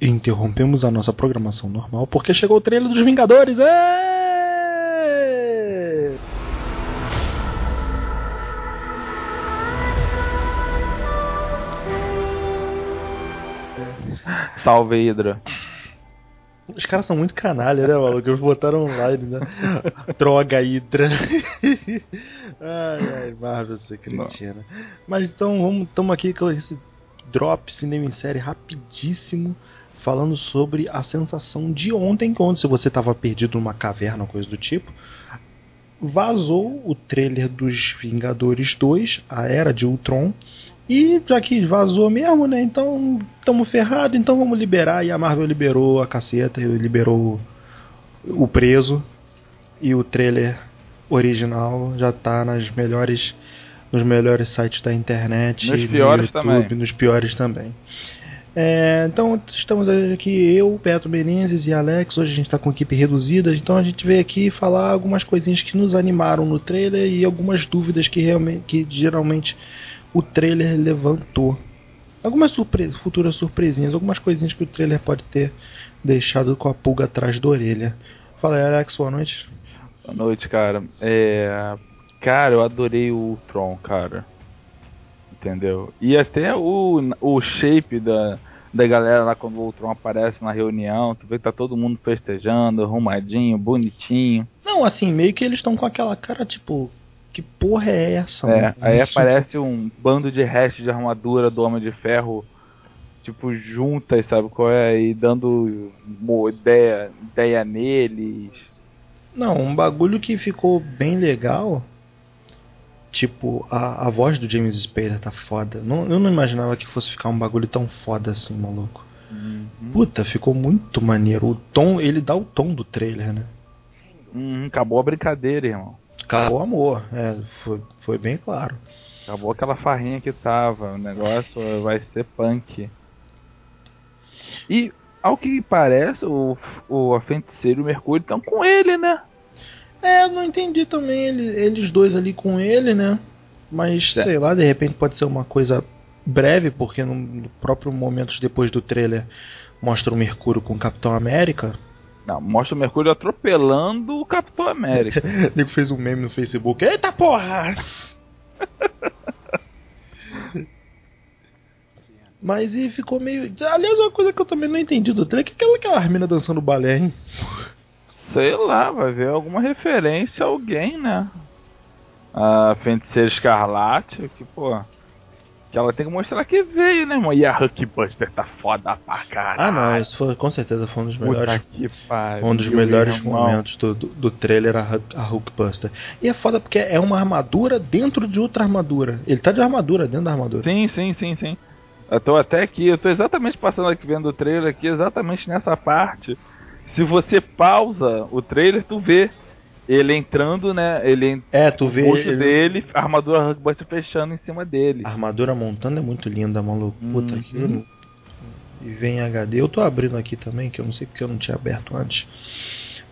interrompemos a nossa programação normal porque chegou o trailer dos Vingadores. Êêêê! Salve, Hydra. Os caras são muito canalha, né, maluco? Eles botaram online, né? Droga Hydra. ai, ai, Marvel, você cretina. Mas então, vamos, estamos aqui com esse drop cinema em série rapidíssimo, falando sobre a sensação de ontem, quando se você estava perdido numa caverna ou coisa do tipo, vazou o trailer dos Vingadores 2, a Era de Ultron, e já que vazou mesmo, né? Então estamos ferrados, então vamos liberar. E a Marvel liberou a caceta, liberou o preso. E o trailer original já tá nas melhores, nos melhores sites da internet. Nos no piores YouTube, também. Nos piores também. É, então estamos aqui, eu, Petro Menezes e Alex. Hoje a gente está com equipe reduzida, então a gente veio aqui falar algumas coisinhas que nos animaram no trailer e algumas dúvidas que, realmente, que geralmente o trailer levantou. Algumas surpre futuras surpresinhas, algumas coisinhas que o trailer pode ter deixado com a pulga atrás da orelha. Fala aí, Alex, boa noite. Boa noite, cara. É. Cara, eu adorei o Tron, cara. Entendeu? E até o, o shape da, da galera lá quando o Ultron aparece na reunião, tu vê que tá todo mundo festejando, arrumadinho, bonitinho. Não, assim, meio que eles estão com aquela cara tipo, que porra é essa? É, mano? aí aparece um bando de restos de armadura do Homem de Ferro, tipo, juntas, sabe qual é? E dando ideia, ideia neles. Não, um bagulho que ficou bem legal. Tipo, a, a voz do James Spader tá foda. Não, eu não imaginava que fosse ficar um bagulho tão foda assim, maluco. Puta, ficou muito maneiro. O tom, ele dá o tom do trailer, né? Hum, acabou a brincadeira, irmão. Acabou o amor, é, foi, foi bem claro. Acabou aquela farrinha que tava. O negócio vai ser punk. E, ao que parece, o, o a feiticeiro e o Mercúrio estão com ele, né? É, eu não entendi também ele- eles dois ali com ele, né? Mas É. sei lá, de repente pode ser uma coisa breve, porque no, no próprio momento depois do trailer mostra o Mercúrio com o Capitão América. Não, mostra o Mercúrio atropelando o Capitão América. O nego fez um meme no Facebook. Eita porra! Mas e ficou meio. Aliás, uma coisa que eu também não entendi do trailer, que aquela, aquela mina dançando balé, hein? Sei lá, vai ver alguma referência a alguém, né? A feiticeira escarlate, que, pô. Que ela tem que mostrar que veio, né, irmão? E a Hulkbuster tá foda pra caralho. Ah, não, isso foi, com certeza foi um dos melhores. que pariu. Um dos melhores momentos do, do, do trailer, a, a Hulkbuster. E é foda porque é uma armadura dentro de outra armadura. Ele tá de armadura dentro da armadura. Sim, sim, sim, sim. Eu tô até aqui, eu tô exatamente passando aqui vendo o trailer aqui, exatamente nessa parte. Se você pausa o trailer, tu vê ele entrando, né? Ele É, tu vê. o ele- dele, a armadura Hulkbuster fechando em cima dele. A armadura montando é muito linda, maluco. Puta Uhum. que. E vem em HD. Eu tô abrindo aqui também, que eu não sei porque eu não tinha aberto antes.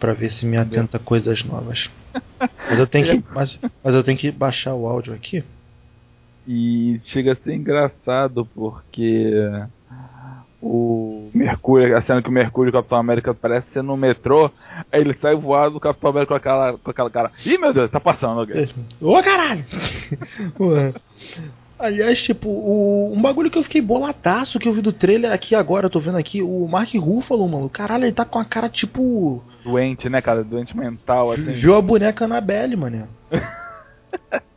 Pra ver se me atenta a coisas novas. Mas eu tenho que. Mas, mas eu tenho que baixar o áudio aqui. E chega a ser engraçado porque o Mercúrio, a cena que o Mercúrio e o Capitão América parece ser no metrô, aí ele sai voado o Capitão América com aquela, com aquela cara. Ih meu Deus, tá passando alguém. Ô caralho! Aliás, tipo, o, um bagulho que eu fiquei boladaço que eu vi do trailer aqui agora, eu tô vendo aqui, o Mark Ruffalo, mano. Caralho, ele tá com a cara tipo. Doente, né, cara? Doente mental, assim. Viu a boneca Annabelle, mano.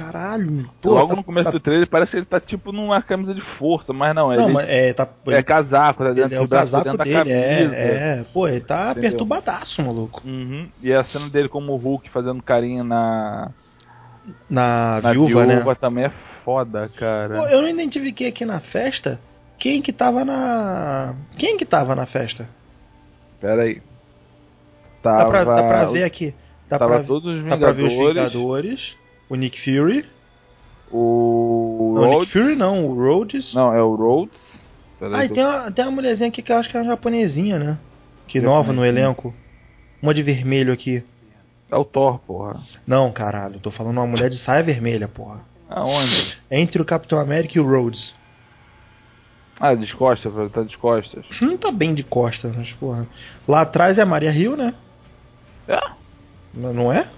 Caralho, pô. Logo tá- no começo tá- do trailer parece que ele tá tipo numa camisa de força, mas não, Não, ele mas é, tá. é casaco, tá dentro é o do braço casaco dentro da dele, é, camisa. é. Pô, ele tá Entendeu? perturbadaço, maluco. Uhum. E a cena dele como o Hulk fazendo carinho na, Na, na viúva, né? também é foda, cara. Pô, eu não identifiquei aqui na festa quem que tava na. Quem que tava na festa? Pera aí. Dá Tava, pra, dá pra ver aqui. Dá tava pra, todos os dá pra ver os Vingadores. O Nick Fury. o Não, Nick. Fury não, o Rhodes. Não, é o Rhodes. Ah, e tem uma, tem uma mulherzinha aqui que eu acho que é uma japonesinha, né? Que nova no elenco. Uma de vermelho aqui. É o Thor, porra. Não, caralho, tô falando uma mulher de saia vermelha, porra. Aonde? Entre o Capitão América e o Rhodes. Ah, de costas, tá de costas. Não tá bem de costas, mas porra. Lá atrás é a Maria Rio, né? É? Não é?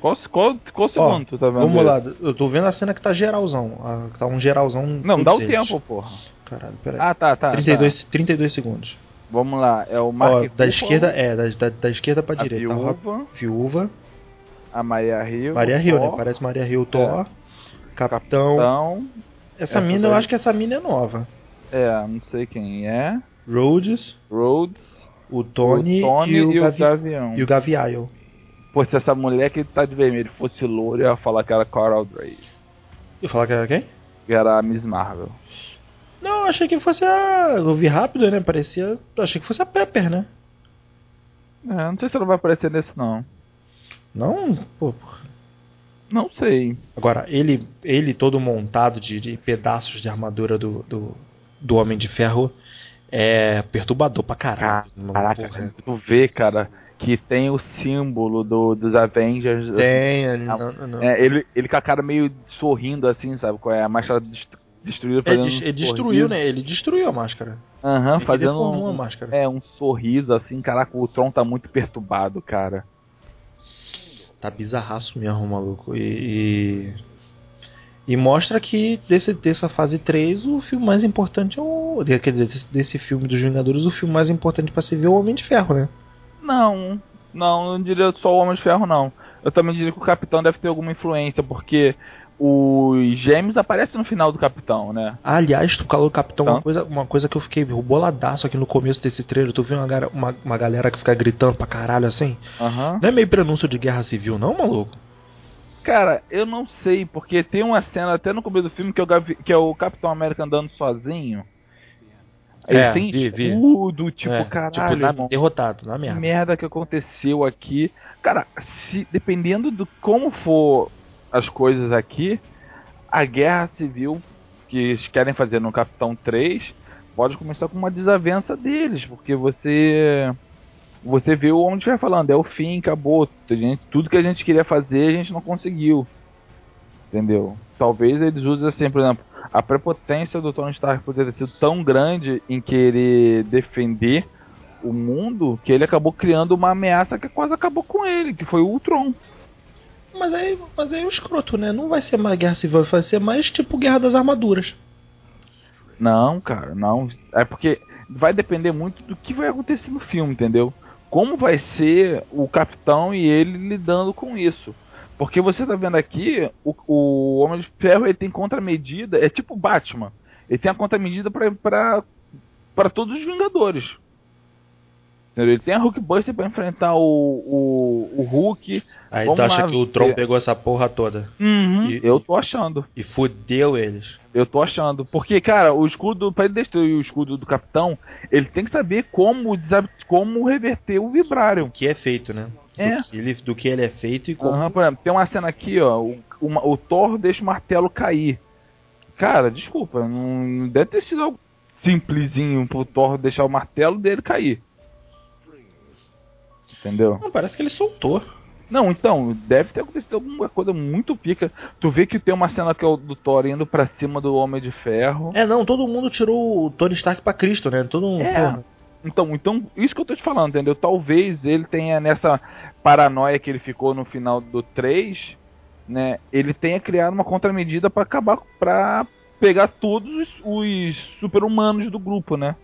Qual, qual, qual Ó, segundo tu tá vendo? Vamos lá, eu tô vendo a cena que tá geralzão. a- tá um geralzão. Não, dá o eles. tempo, porra. Caralho, peraí. Ah, tá, tá. 32, 32 segundos. tá. Vamos lá, é o Ó, Mark da Ruffalo, esquerda, é, da, da, da esquerda pra a direita. Ó, viúva, Viúva. a Maria Rio, Maria o Rio, né? Parece Maria Rio Thor. Capitão. Capitão, Essa essa mina, eu acho que essa mina é nova. é, não sei quem é, Rhodes, Rhodes, o Tony, o Tony e, o Gavi- Gavião. e o Gavial. Pô, se essa mulher que tá de vermelho fosse loura, eu ia falar que era Coral Drake. Eu falar que era quem? Que era a Miss Marvel. Não, achei que fosse a. Eu vi rápido, né? Parecia. Achei que fosse a Pepper, né? É, não sei se ela vai aparecer nesse não. Não, pô. Não sei. Agora, ele, ele todo montado de, de pedaços de armadura do, do, do Homem de Ferro é perturbador pra caralho. Caraca, tu vê, cara, que tem o símbolo do, dos Avengers. Tem, ele Ah, não, não. É, ele, ele com a cara meio sorrindo assim, sabe? Qual é? A máscara dest- destruída Ele, fazendo um ele destruiu, sorriso. né? Ele destruiu a máscara. Aham, Ele fazendo um, máscara. é, um sorriso assim. Caraca, o Tron tá muito perturbado, cara. Tá bizarraço mesmo, maluco. E. E, e mostra que desse, dessa fase 3, o filme mais importante é o. Quer dizer, desse, desse filme dos Vingadores, o filme mais importante pra se ver é o Homem de Ferro, né? Não, não, não diria só o Homem de Ferro, não. Eu também diria que o Capitão deve ter alguma influência, porque os gêmeos aparecem no final do Capitão, né? Aliás, tu falou Capitão, Tá. uma, coisa, uma coisa que eu fiquei boladaço aqui no começo desse trailer. Tu viu uma, uma, uma galera que fica gritando pra caralho assim? Aham. Não é meio prenúncio de guerra civil, não, maluco? Cara, eu não sei, porque tem uma cena até no começo do filme que o, Gavi- que é o Capitão América andando sozinho. Ele É, tem vi, vi. escudo, tipo, É, caralho, tipo, na- irmão, derrotado, na merda. merda que aconteceu aqui. Cara, se, dependendo do como for as coisas aqui, a guerra civil que eles querem fazer no Capitão 3 pode começar com uma desavença deles, porque você você vê o Homem de Ferro falando, é o fim, acabou. Gente- tudo que a gente queria fazer, a gente não conseguiu. Entendeu? Talvez eles usem assim, por exemplo, a prepotência do Tony Stark poderia ter sido tão grande em querer defender o mundo que ele acabou criando uma ameaça que quase acabou com ele, que foi o Ultron. Mas aí, mas aí é o escroto, né? Não vai ser mais guerra civil, vai ser mais tipo guerra das armaduras. Não, cara, não. É porque vai depender muito do que vai acontecer no filme, entendeu? Como vai ser o capitão e ele lidando com isso. Porque você tá vendo aqui, o, o Homem de Ferro ele tem contramedida, é tipo Batman. Ele tem a contramedida pra todos os Vingadores. Entendeu? Ele tem a Hulkbuster pra enfrentar o, o, o Hulk. Aí Vamos tu acha lá que o Tron pegou essa porra toda E- eu tô achando. e fudeu eles. Eu tô achando. Porque, cara, o escudo, pra ele destruir o escudo do capitão, ele tem que saber como, como reverter o vibrário. O que é feito, né? É. Do, que ele, do que ele é feito e como. Aham, por exemplo, tem uma cena aqui, ó. O, uma- o Thor deixa o martelo cair. Cara, desculpa, não, não deve ter sido algo simplesinho pro Thor deixar o martelo dele cair. Entendeu? Não, parece que ele soltou. Não, então, deve ter acontecido alguma coisa muito pica. Tu vê que tem uma cena que é o do Thor indo pra cima do Homem de Ferro. É, não, todo mundo tirou o Tony Stark pra Cristo, né? Todo mundo. É. Então, então, isso que eu tô te falando, entendeu? Talvez ele tenha nessa paranoia que ele ficou no final do 3, né? Ele tenha criado uma contramedida pra acabar pra pegar todos os, os super-humanos do grupo, né?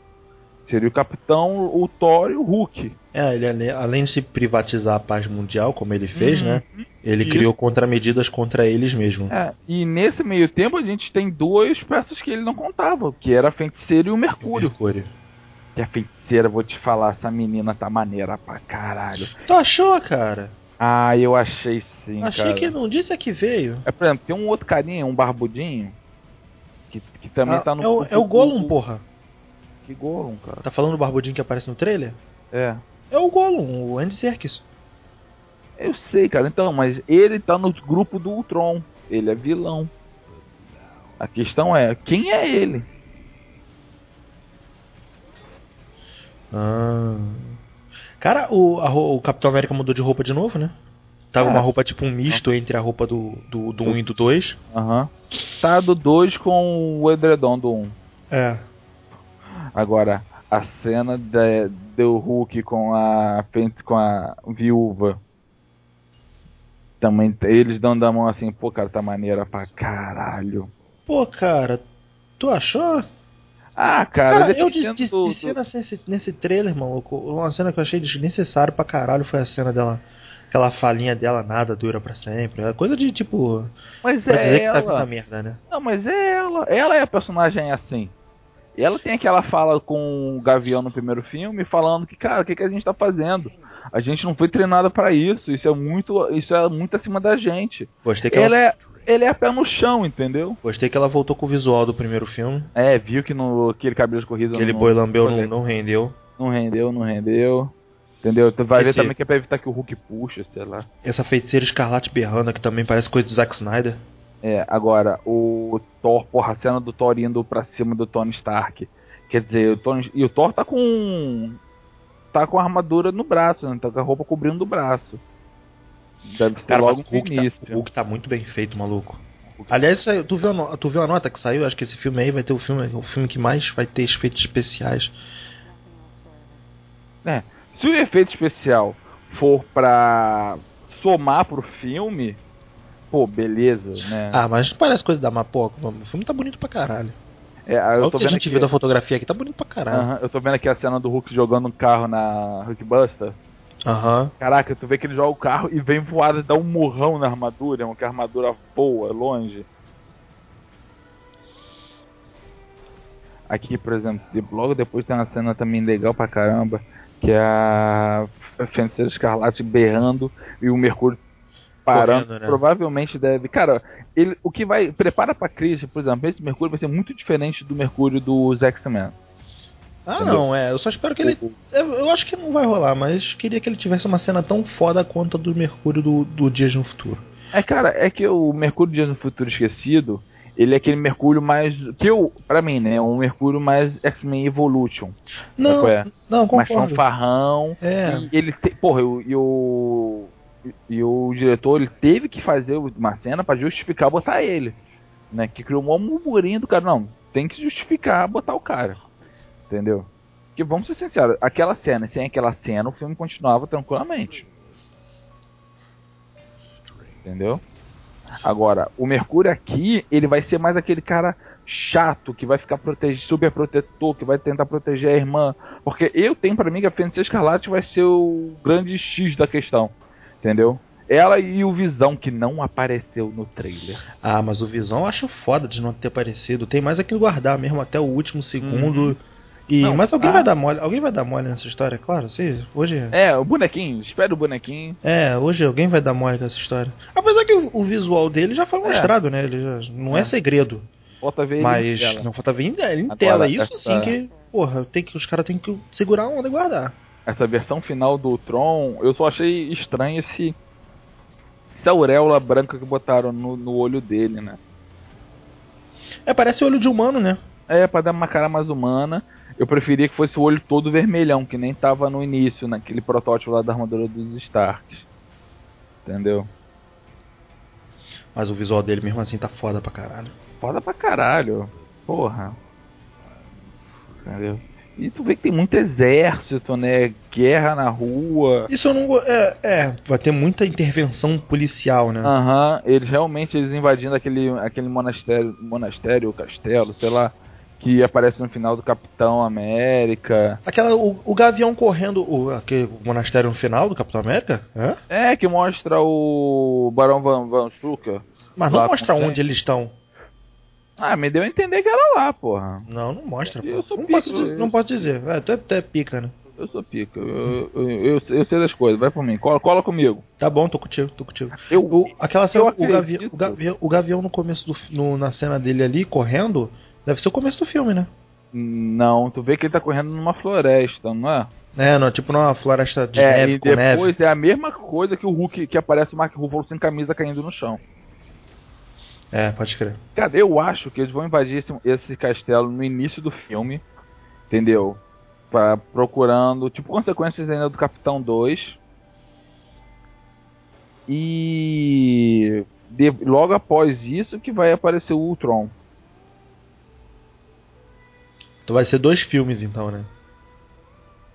Seria o Capitão, o Thor e o Hulk. É, ele além de se privatizar a paz mundial, como ele fez, Uhum. né? Ele Isso. criou contramedidas contra eles mesmo. É, e nesse meio tempo a gente tem duas peças que ele não contava, que era a Feiticeira e o Mercúrio. Mercúrio. Que a Feiticeira, vou te falar, essa menina tá maneira pra caralho. Tu achou, cara? Ah, eu achei sim, Achei cara. que não disse a que veio. É, por exemplo, tem um outro carinha, um barbudinho, que, que também Ah, tá no... é, o, é o Gollum, porra. Que Gollum, cara? Tá falando do barbudinho que aparece no trailer? É. É o Gollum, o Andy Serkis. Eu sei, cara, então, mas ele tá no grupo do Ultron. Ele é vilão. A questão é, quem é ele? Ah. Cara, o, a o Capitão América mudou de roupa de novo, né? Tava É. uma roupa tipo um misto entre a roupa do, do, do 1 e do 2. Aham. Tá do 2 com o edredom do 1. Um. É. Agora, a cena de, do Hulk com a com a viúva também eles dão da mão assim, pô, cara, tá maneira pra caralho. Pô, cara, tu achou? Ah, cara, cara eu de, de, de cena nesse, nesse trailer, maluco, uma cena que eu achei desnecessário pra caralho foi a cena dela aquela falinha dela nada dura para sempre. É coisa de tipo. Mas pra é dizer ela. que tá vindo merda, né? Não, mas é ela. Ela é a personagem assim. E ela tem aquela fala com o Gavião no primeiro filme, falando que, cara, o que, que a gente tá fazendo? A gente não foi treinada para isso. Isso é muito, isso é muito acima da gente. Gostei que ela, ela... é ele é pé no chão, entendeu? Gostei que ela voltou com o visual do primeiro filme. É, viu que no, aquele cabelo escorrido. Aquele boi lambeu não, não rendeu. Não rendeu, não rendeu. Entendeu? Tu vai Esse... ver também que é pra evitar que o Hulk puxa, sei lá. Essa feiticeira escarlate berrando que também parece coisa do Zack Snyder. É, agora, o Thor, porra, a cena do Thor indo pra cima do Tony Stark. Quer dizer, o Tony, e o Thor tá com. tá com a armadura no braço, né? Tá com a roupa cobrindo o braço. Deve ser Cara, logo o Hulk, tá, o Hulk tá muito bem feito, maluco. Aliás, tu viu, a, tu viu a nota que saiu? Acho que esse filme aí vai ter o filme, o filme que mais vai ter efeitos especiais. É, se o efeito especial for pra somar pro filme, pô, beleza, né? Ah, mas parece coisa da Mapoca. O filme tá bonito pra caralho. É, eu tô o que a gente aqui... viu da fotografia aqui tá bonito pra caralho. Uhum, eu tô vendo aqui a cena do Hulk jogando um carro na Hulkbuster. Aham. Uhum. Caraca, tu vê que ele joga o carro e vem voado e dá um murrão na armadura, que a armadura voa longe. Aqui, por exemplo, logo depois tem uma cena também legal pra caramba, que é a Feiticeira Escarlate berrando e o Mercúrio parando. Correndo, né? Provavelmente deve. Cara, ele, o que vai. Prepara pra crise, por exemplo, esse Mercúrio vai ser muito diferente do Mercúrio dos X-Men. Ah, Entendeu? não, é. Eu só espero que ele. Eu, acho que não vai rolar, mas queria que ele tivesse uma cena tão foda quanto a do Mercúrio do, do Dias no Futuro. É, cara, é que o Mercúrio Dias no Futuro Esquecido, ele é aquele Mercúrio mais. Que eu, pra mim, né? Um Mercúrio mais X-Men Evolution. Não, é? não, concordo. Mais fanfarrão. É. E ele. Te, porra, e o. E o diretor ele teve que fazer uma cena para justificar botar ele. Né? Que criou um murmurinho do cara. Não, tem que justificar botar o cara. Entendeu? Que vamos ser sinceros, aquela cena, sem aquela cena, o filme continuava tranquilamente. Entendeu? Agora, o Mercúrio aqui, ele vai ser mais aquele cara chato, que vai ficar protegido, super protetor, que vai tentar proteger a irmã. Porque eu tenho para mim que a Feiticeira Escarlate vai ser o grande X da questão. Entendeu? Ela e o Visão, que não apareceu no trailer. Ah, mas o Visão eu acho foda de não ter aparecido. Tem mais aqui guardar mesmo até o último segundo. Uhum. E, não, mas alguém ah. vai dar mole, alguém vai dar mole nessa história, claro, sim, hoje. É, o bonequinho, espera o bonequinho. É, hoje alguém vai dar mole nessa história. Apesar que o, o visual dele já foi é. mostrado, é. né? Ele já, não é, é segredo. Falta ver mas ele não falta ver em, em tela. Isso essa... sim que, porra, tem que os caras têm que segurar a onda e guardar. Essa versão final do Tron, eu só achei estranho esse essa auréola branca que botaram no, no olho dele, né? É, parece olho de humano, né? É, pra dar uma cara mais humana. Eu preferia que fosse o olho todo vermelhão, que nem tava no início, naquele protótipo lá da armadura dos Starks. Entendeu? Mas o visual dele mesmo assim tá foda pra caralho. Foda pra caralho. Porra. Entendeu? E tu vê que tem muito exército, né? Guerra na rua. Isso eu não. É, é vai ter muita intervenção policial, né? Aham, uhum, eles realmente eles invadindo aquele, aquele monastério, monastério, castelo, sei lá que aparece no final do Capitão América. Aquela, o, o Gavião correndo, o, aquele monastério no final do Capitão América? É, é que mostra o Barão Van, Van Suka. Mas não mostra onde eles estão. Ah, me deu a entender que era lá, porra. Não, não mostra. Eu sou não, pica, posso dizer, não posso dizer. É, tu é, tu é pica, né? Eu sou pica. Eu, eu, eu, eu, sei das coisas. Vai por mim. Cola, cola comigo. Tá bom, tô contigo, tô contigo. Eu, o, aquela cena, o, gavião, o, gavião, o Gavião no começo do, no, na cena dele ali, correndo, Deve ser o começo do filme, né? Não, tu vê que ele tá correndo numa floresta, não é? É, não, tipo numa floresta de é, neve e com depois neve. é a mesma coisa que o Hulk que aparece o Mark Ruffalo sem camisa caindo no chão. É, pode crer. Cara, eu acho que eles vão invadir esse, castelo no início do filme, entendeu? Pra, procurando, tipo, consequências ainda do Capitão 2. E de, logo após isso que vai aparecer o Ultron. Então vai ser dois filmes então, né?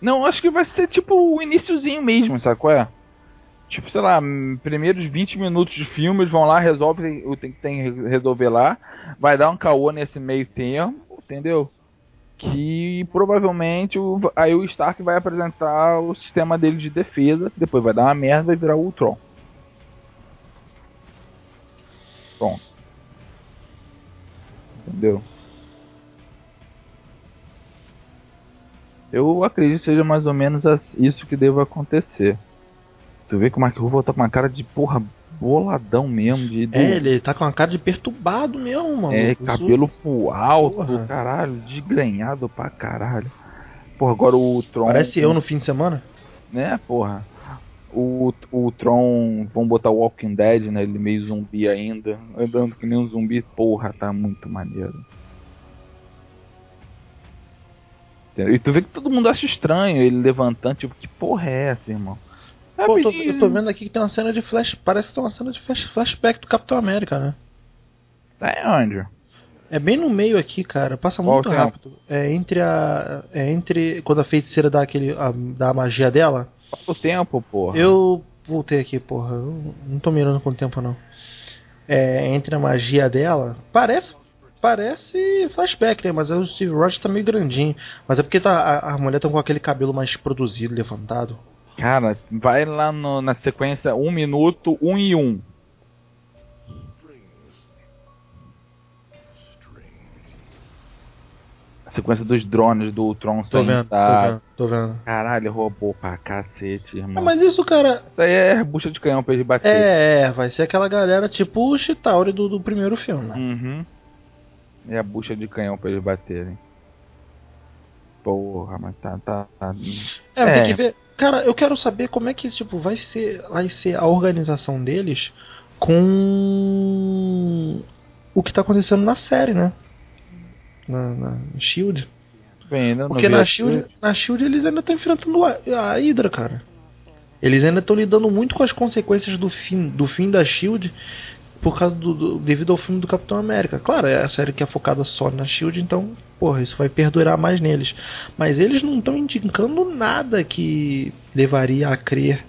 Não, acho que vai ser tipo o iníciozinho mesmo, sabe qual é? Tipo, sei lá, primeiros 20 minutos de filme, eles vão lá, resolvem o que tem que resolver lá, vai dar um caô nesse meio tempo, entendeu? Que provavelmente o, aí o Stark vai apresentar o sistema dele de defesa, depois vai dar uma merda e virar o Ultron. Pronto. Entendeu? Eu acredito que seja mais ou menos isso que deva acontecer. Tu vê que o Mark Ruffalo tá com uma cara de porra boladão mesmo. De, de... É, ele tá com uma cara de perturbado mesmo, mano. É, cabelo pro alto, porra. caralho, desgrenhado pra caralho. Porra, agora o Tron. Parece eu no fim de semana? Né, porra. O, o Tron, vamos botar o Walking Dead, né? Ele meio zumbi ainda. Andando que nem um zumbi, porra, tá muito maneiro. E tu vê que todo mundo acha estranho ele levantando, tipo, que porra é essa, irmão? É Pô, eu, tô, eu tô vendo aqui que tem uma cena de flash. Parece que tem uma cena de flash, flashback do Capitão América, né? É onde? É bem no meio aqui, cara. Passa muito Qual rápido. É entre a. É entre. Quando a feiticeira dá aquele. A, dá a magia dela. Quanto tempo, porra? Eu voltei aqui, porra. Eu não tô mirando com o tempo, não. É, entre a magia dela. Parece parece flashback, né? Mas o Steve Rogers tá meio grandinho. Mas é porque tá, a, a mulher tá com aquele cabelo mais produzido, levantado. Cara, vai lá no, na sequência 1 um minuto, 1 um e 1. Um. A sequência dos drones do Tron tô vendo, tá... tô vendo, tô vendo. Caralho, roubou pra cacete, irmão. Ah, mas isso, cara. Isso aí é bucha de canhão pra ele bater. É, é, vai ser aquela galera tipo o Chitauri do, do primeiro filme. Uhum. E a bucha de canhão pra eles baterem. Porra, mas tá. tá, tá... É, é, tem que ver. Cara, eu quero saber como é que tipo, vai, ser, vai ser a organização deles com o que tá acontecendo na série, né? Na, na Shield. Bem, Porque na Shield, na Shield eles ainda estão enfrentando a, a Hydra, cara. Eles ainda estão lidando muito com as consequências do fim, do fim da Shield por causa do, do, devido ao filme do Capitão América. Claro, é a série que é focada só na Shield, então, porra, isso vai perdurar mais neles. Mas eles não estão indicando nada que levaria a crer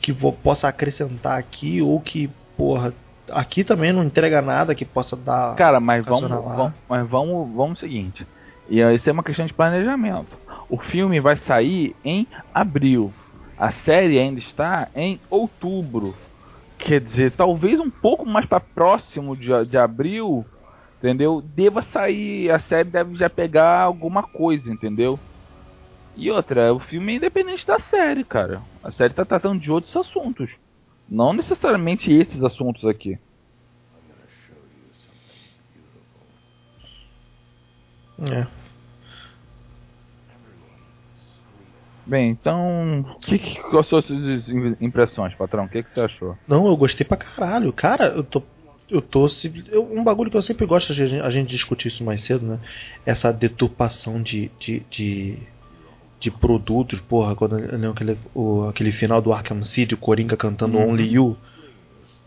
que vou, possa acrescentar aqui ou que, porra, aqui também não entrega nada que possa dar. Cara, mas vamos, vamos, mas vamos, vamos o seguinte. E isso é uma questão de planejamento. O filme vai sair em abril. A série ainda está em outubro. Quer dizer, talvez um pouco mais para próximo de, de abril, entendeu? Deva sair, a série deve já pegar alguma coisa, entendeu? E outra, o filme é independente da série, cara. A série tá tratando de outros assuntos. Não necessariamente esses assuntos aqui. É. Bem, então, que, que, quais são as suas impressões, patrão? O que, que você achou? Não, eu gostei pra caralho. Cara, eu tô. Eu tô. Eu, um bagulho que eu sempre gosto, a gente, a gente discutir isso mais cedo, né? Essa deturpação de, de, de, de produtos, porra, quando né, aquele, o, aquele final do Arkham City, o Coringa cantando uhum. Only You.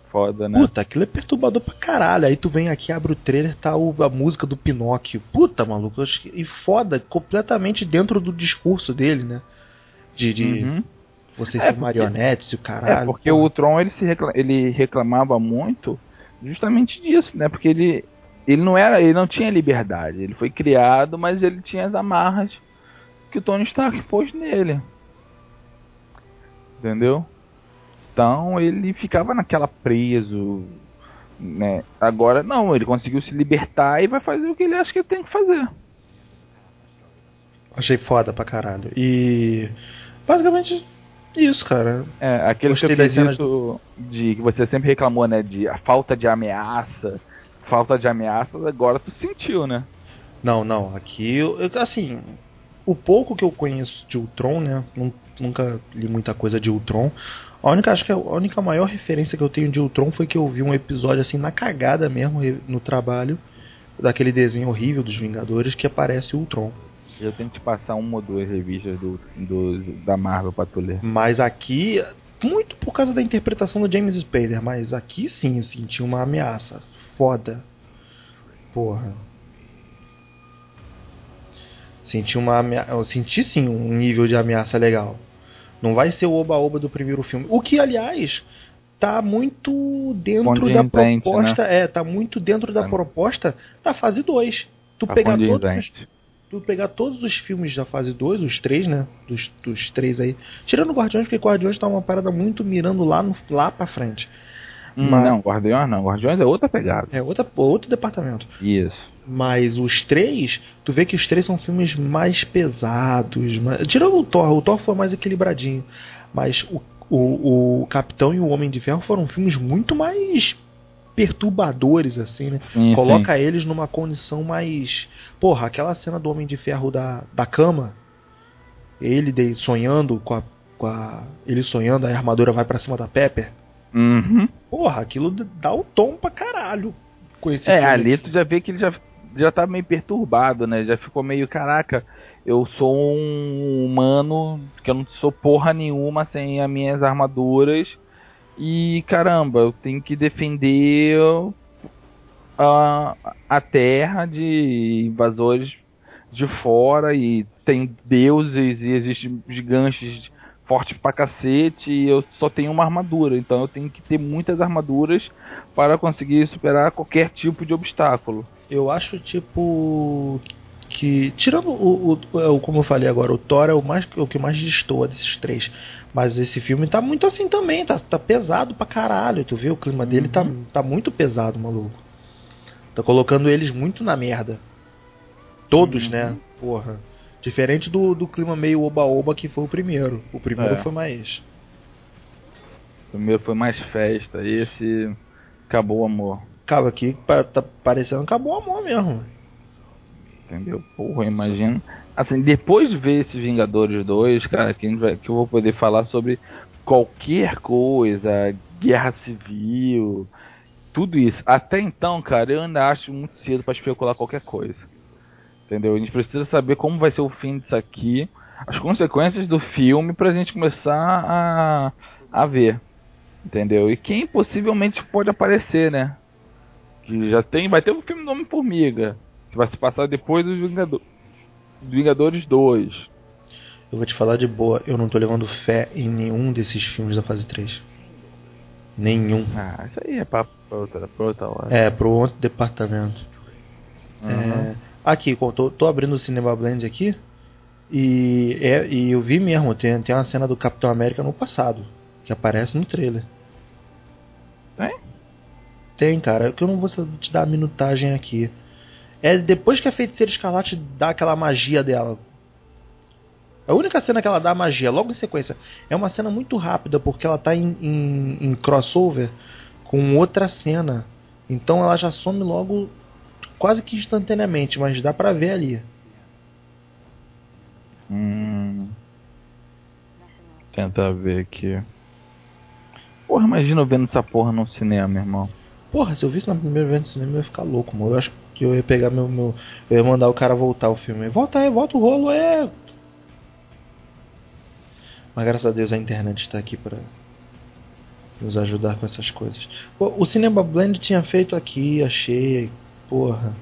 Foda, né? Puta, aquilo é perturbador pra caralho. Aí tu vem aqui, abre o trailer, tá o, a música do Pinóquio. Puta, maluco. E foda, completamente dentro do discurso dele, né? De, de uhum. você é ser marionete, o caralho. É porque o Tron ele, se recla ele reclamava muito justamente disso, né? Porque ele ele não era, ele não tinha liberdade. Ele foi criado, mas ele tinha as amarras que o Tony Stark pôs nele. Entendeu? Então ele ficava naquela preso, né? Agora não, ele conseguiu se libertar e vai fazer o que ele acha que ele tem que fazer. Achei foda pra caralho. E Basicamente isso, cara. É, aquele Gostei quesito de que você sempre reclamou, né? De a falta de ameaça. Falta de ameaça, agora tu sentiu, né? Não, não. Aqui, eu, assim, o pouco que eu conheço de Ultron, né? Nunca li muita coisa de Ultron. A única, acho que a única maior referência que eu tenho de Ultron foi que eu vi um episódio assim na cagada mesmo no trabalho daquele desenho horrível dos Vingadores que aparece o Ultron. Eu tenho que te passar uma ou duas revistas do, do, da Marvel pra tu ler. Mas aqui, muito por causa da interpretação do James Spader, mas aqui sim, assim, tinha uma ameaça. Foda. Porra. Senti uma amea... Eu senti sim um nível de ameaça legal. Não vai ser o oba-oba do primeiro filme. O que, aliás, tá muito dentro da proposta. Né? É, tá muito dentro da é. proposta da fase 2. Tu tá pegar todos. Tu pegar todos os filmes da fase 2, os três, né? Dos, dos três aí. Tirando o Guardiões, porque Guardiões tá uma parada muito mirando lá, no, lá pra frente. Hum, Mas... Não, Guardiões não. Guardiões é outra pegada. É outra, outro departamento. Isso. Mas os três, tu vê que os três são filmes mais pesados. Mais... Tirando o Thor, o Thor foi mais equilibradinho. Mas o, o, o Capitão e o Homem de Ferro foram filmes muito mais perturbadores, assim, né? Sim, Coloca sim. eles numa condição mais. Porra, aquela cena do Homem de Ferro da, da cama, ele de, sonhando com a, com a. Ele sonhando, a armadura vai para cima da Pepper. Uhum. Porra, aquilo dá o tom pra caralho com esse É, ali tu já vê que ele já, já tá meio perturbado, né? Já ficou meio, caraca, eu sou um humano que eu não sou porra nenhuma sem as minhas armaduras. E caramba, eu tenho que defender a, a terra de invasores de fora e tem deuses e existem gigantes fortes pra cacete e eu só tenho uma armadura, então eu tenho que ter muitas armaduras para conseguir superar qualquer tipo de obstáculo. Eu acho tipo que tirando o, o, o, como eu falei agora, o Thor é o mais o que mais destoa desses três. Mas esse filme tá muito assim também, tá, tá pesado pra caralho, tu vê o clima dele tá, uhum. tá muito pesado, maluco. Tá colocando eles muito na merda. Todos, uhum. né? Porra. Diferente do, do clima meio oba-oba que foi o primeiro. O primeiro é. foi mais. O primeiro foi mais festa, esse Acabou o amor. Acaba aqui, tá parecendo acabou o amor mesmo. Entendeu? Porra, imagina. Assim, depois de ver esses Vingadores 2, cara, que, vai, que eu vou poder falar sobre qualquer coisa, guerra civil, tudo isso. Até então, cara, eu ainda acho muito cedo para especular qualquer coisa. Entendeu? A gente precisa saber como vai ser o fim disso aqui, as consequências do filme pra gente começar a, a ver. Entendeu? E quem possivelmente pode aparecer, né? Que já tem. Vai ter um filme do Homem-Formiga. Que vai se passar depois dos Vingador, Vingadores 2. Eu vou te falar de boa, eu não tô levando fé em nenhum desses filmes da fase 3. Nenhum. Ah, isso aí é pra, pra, outra, pra outra hora. É, pro outro departamento. Uhum. É, aqui, tô, tô abrindo o Cinema Blend aqui. E, é, e eu vi mesmo, tem, tem uma cena do Capitão América no passado que aparece no trailer. Tem? Tem, cara. Que eu não vou te dar a minutagem aqui. É depois que a feiticeira escarlate dá aquela magia dela. A única cena que ela dá magia, logo em sequência, é uma cena muito rápida, porque ela tá em, em, em crossover com outra cena. Então ela já some logo quase que instantaneamente, mas dá pra ver ali. Hum. Tentar ver aqui. Porra, imagina eu vendo essa porra no cinema, irmão. Porra, se eu visse na primeira vez no cinema eu ia ficar louco, mano. Eu acho que eu ia pegar meu. meu eu ia mandar o cara voltar o filme. Volta aí, volta o rolo, é. Mas graças a Deus a internet está aqui para nos ajudar com essas coisas. Pô, o Cinema Blend tinha feito aqui, achei. Porra.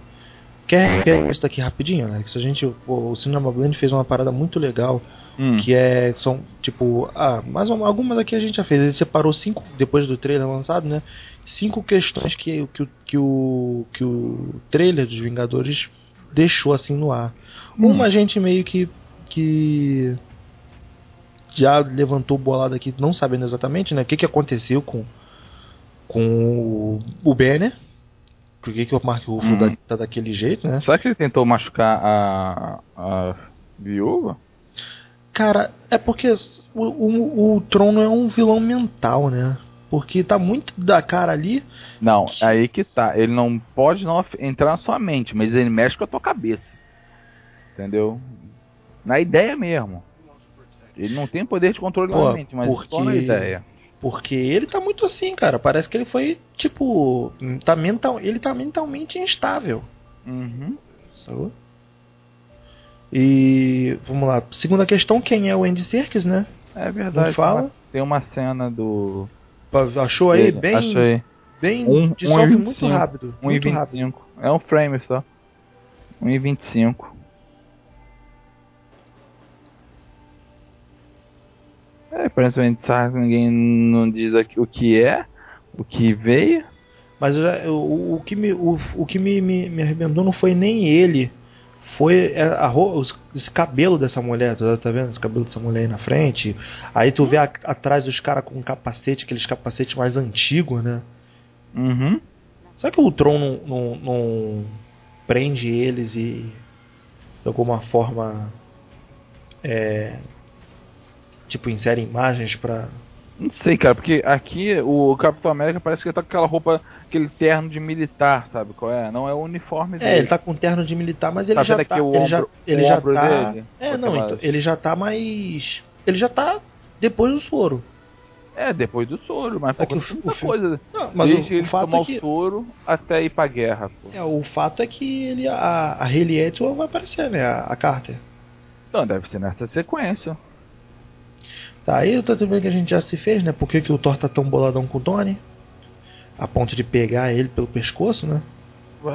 Quer, quer isso daqui rapidinho, Alex? A gente, o Cinema Blend fez uma parada muito legal Hum. Que é. São, tipo. Ah, mas algumas aqui a gente já fez. Ele separou cinco, depois do trailer lançado, né? Cinco questões que, que, que, o, que o trailer dos Vingadores deixou assim no ar. Hum. Uma a gente meio que. que já levantou bolada aqui, não sabendo exatamente, né? O que, que aconteceu com, com o, o Banner. Por que, que o Mark Ruffalo hum. tá daquele jeito, né? Será que ele tentou machucar a, a viúva? Cara, é porque o, o, o Trono é um vilão mental, né? Porque tá muito da cara ali. Não, que... aí que tá. Ele não pode não entrar na sua mente, mas ele mexe com a tua cabeça. Entendeu? Na ideia mesmo. Ele não tem poder de controle Pô, na mente, mas porque... só na ideia. Porque ele tá muito assim, cara. Parece que ele foi, tipo. Tá mental... Ele tá mentalmente instável. Uhum. Sabe? E vamos lá. Segunda questão, quem é o Andy Serkis, né? É verdade. fala. Tem uma cena do. Achou aí? Bem. Achei. Bem. Um, dissolve um muito rápido. 1 muito 25. rápido. É um frame só. 1 É, aparentemente sabe, ninguém não diz o que é, o que veio. Mas já, o, o, que, me, o, o que me, me, me arrebentou não foi nem ele. Foi a, a, os, esse cabelo dessa mulher, tá, tá vendo? Esse cabelo dessa mulher aí na frente. Aí tu vê a, atrás dos caras com capacete, aqueles capacetes mais antigos, né? Uhum. Será que o Tron não, não, não prende eles e de alguma forma é, tipo insere imagens pra. Não sei, cara, porque aqui o Capitão América parece que ele tá com aquela roupa, aquele terno de militar, sabe qual é? Não é o uniforme dele. É, ele tá com terno de militar, mas ele tá já tá. ele ombro, já, ele já tá. Dele, é, não, então, ele já tá mais. Ele já tá depois do soro. É, depois do soro, mas é que o, o coisa. Não, mas Desde o, o fato tomar é que... o soro até ir pra guerra. Pô. É, o fato é que ele, a, a Haley Atwell vai aparecer, né? A, a Carter. Não, deve ser nessa sequência. Tá, aí tô vendo que a gente já se fez, né? Por que, que o Thor tá tão boladão com o Tony? A ponto de pegar ele pelo pescoço, né?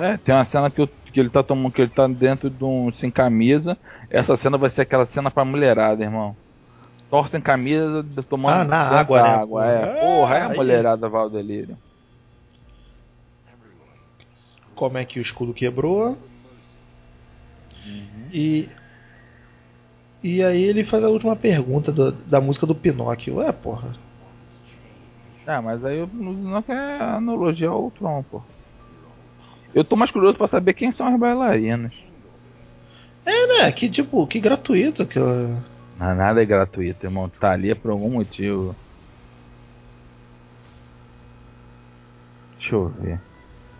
É, tem uma cena que, eu, que ele tá tomando, que ele tá dentro de um sem camisa. Essa cena vai ser aquela cena pra mulherada, irmão. Thor sem camisa, tomando ah, na água, né? água, é. Porra, é a mulherada Valdelírio. Como é que o escudo quebrou? Uhum. E e aí ele faz a última pergunta do, da música do Pinóquio. É, porra. Ah, mas aí o Pinóquio é analogia ao Tron, pô. Eu tô mais curioso pra saber quem são as bailarinas. É, né? Que tipo, que gratuito que. Não, nada é gratuito, irmão. Tá ali por algum motivo. Deixa eu ver.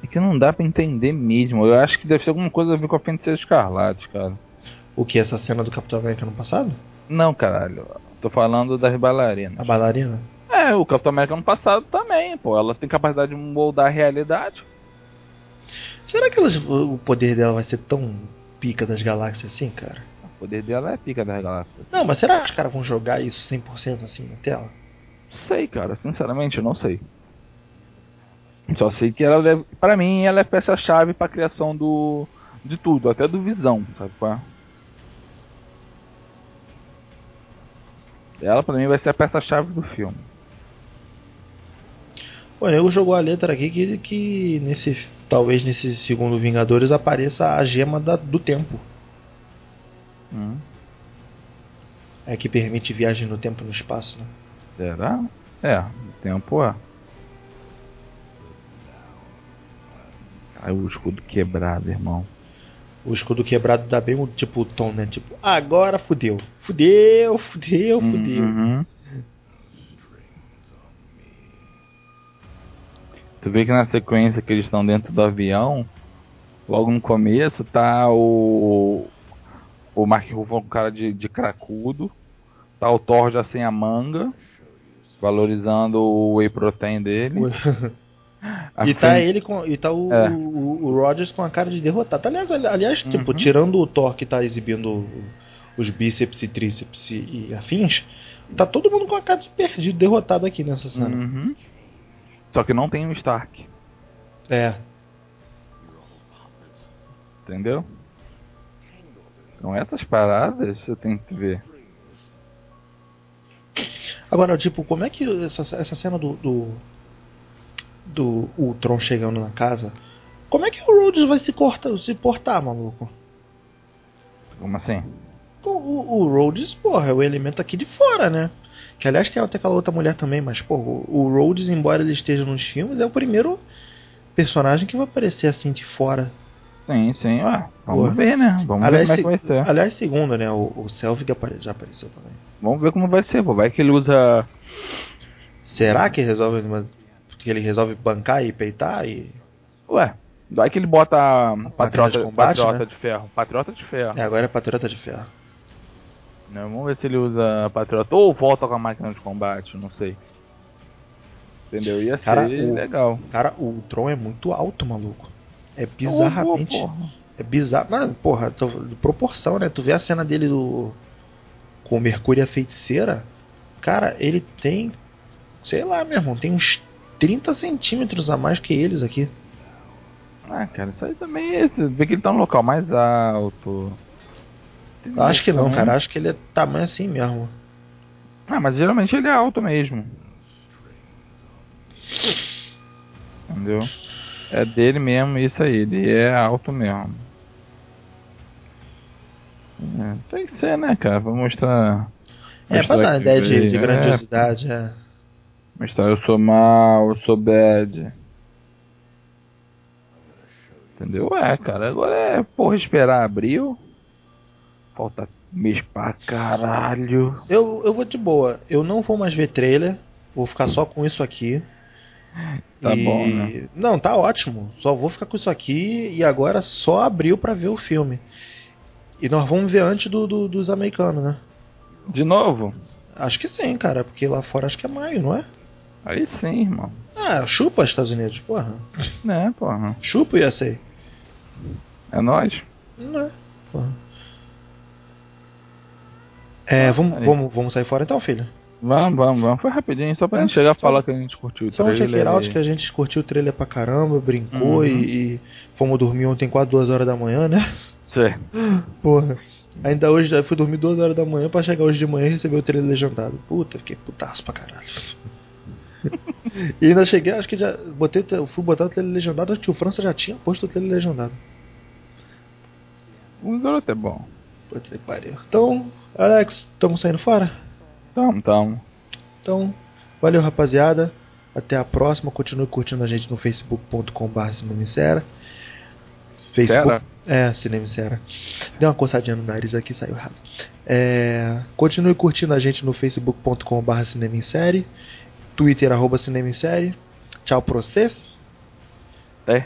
É que não dá pra entender mesmo. Eu acho que deve ser alguma coisa a ver com a Feiticeira Escarlate, cara. O que? Essa cena do Capitão América no passado? Não, caralho. Tô falando das bailarinas. A bailarina? É, o Capitão América no passado também, pô. Ela tem capacidade de moldar a realidade. Será que elas, o poder dela vai ser tão pica das galáxias assim, cara? O poder dela é pica das galáxias. Não, mas será que os caras vão jogar isso 100% assim na tela? Sei, cara. Sinceramente, eu não sei. Só sei que ela deve, para mim ela é peça-chave para criação do de tudo, até do Visão, sabe qual é? Ela pra mim vai ser a peça-chave do filme. O nego jogou a letra aqui que, que nesse talvez nesse segundo Vingadores apareça a gema da, do tempo. Hum. É que permite viagem no tempo e no espaço, né? Será? É, o tempo é. Aí o escudo quebrado, irmão o escudo quebrado dá bem o tipo tom, né? Tipo, agora fudeu. Fudeu, fudeu, fudeu. Uhum. Tu vê que na sequência que eles estão dentro do avião, logo no começo tá o. O Mark Ruffalo com cara de, de cracudo. Tá o Thor já sem a manga. Valorizando o whey protein dele. e tá ele com. E tá o, é. o, o, Rogers com a cara de derrotado. Aliás, aliás uhum. tipo, tirando o Thor que tá exibindo os bíceps e tríceps e, e, afins, tá todo mundo com a cara de perdido, derrotado aqui nessa cena. Uhum. Só que não tem o Stark. É. Entendeu? Então essas paradas você tem que ver. Agora, tipo, como é que essa, essa cena do, do do Ultron chegando na casa, como é que o Rhodes vai se, corta, se portar, maluco? Como assim? O, o, o Rhodes, porra, é o elemento aqui de fora, né? Que aliás tem até aquela outra mulher também, mas pô, o, o Rhodes, embora ele esteja nos filmes, é o primeiro personagem que vai aparecer assim de fora. Sim, sim, ué, vamos porra. ver, né? Vamos aliás, ver como é que vai ser. Aliás, segundo, né? O, o Selvig já apareceu também. Vamos ver como vai ser, pô. Vai que ele usa. Será que resolve que ele resolve bancar e peitar e. Ué, vai que ele bota a patriota, de, combate, patriota né? de ferro. Patriota de ferro. É, agora é patriota de ferro. Não, vamos ver se ele usa patriota ou volta com a máquina de combate, não sei. Entendeu? Ia cara, ser o, legal. Cara, o Tron é muito alto, maluco. É bizarramente. Oh, é bizarro. Mas, porra, tô, de proporção, né? Tu vê a cena dele do. Com o Mercúrio e a feiticeira. Cara, ele tem. Sei lá, meu irmão, tem uns 30 centímetros a mais que eles aqui. Ah, cara, isso aí também é. Vê que ele tá no local mais alto. Acho que não, cara. Acho que ele é tamanho assim mesmo. Ah, mas geralmente ele é alto mesmo. Entendeu? É dele mesmo isso aí, ele é alto mesmo. É, tem que ser, né, cara? Pra mostrar. É, pra dar uma ideia de, de grandiosidade, é. é. Mostrar eu sou mal, eu sou bad. Entendeu? É, cara, agora é porra esperar abril. Falta mês pra caralho. Eu, eu vou de boa. Eu não vou mais ver trailer. Vou ficar só com isso aqui. Tá e... bom, né? Não, tá ótimo. Só vou ficar com isso aqui e agora só abriu para ver o filme. E nós vamos ver antes do, do, dos americanos, né? De novo? Acho que sim, cara, porque lá fora acho que é maio, não é? Aí sim, irmão. Ah, chupa Estados Unidos, porra. É, porra. Chupa o USA. É nós? Não é, porra. É, vamos, vamos, vamos sair fora então, filho? Vamos, vamos, vamos. Foi rapidinho, só pra é, gente chegar a falar que a gente curtiu o só trailer. Só um check out que a gente curtiu o trailer pra caramba, brincou uhum. e, e, fomos dormir ontem quase duas horas da manhã, né? Sim. Porra. Ainda hoje, já fui dormir duas horas da manhã pra chegar hoje de manhã e receber o trailer legendado. Puta, fiquei putaço pra caralho. e ainda cheguei, acho que já botei, fui botar o trailer legendado, acho que o França já tinha posto o trailer legendado. O garoto é bom. Pode ser pariu. Então, Alex, estamos saindo fora? Tamo, tamo. Então, valeu rapaziada. Até a próxima. Continue curtindo a gente no facebook.com.br Cinemicera. Facebook. É, Cinemicera. Deu uma coçadinha no nariz aqui, saiu errado. É, continue curtindo a gente no facebook.com.br Cinemicere. Twitter, arroba Cinemicere. Tchau pra vocês. É.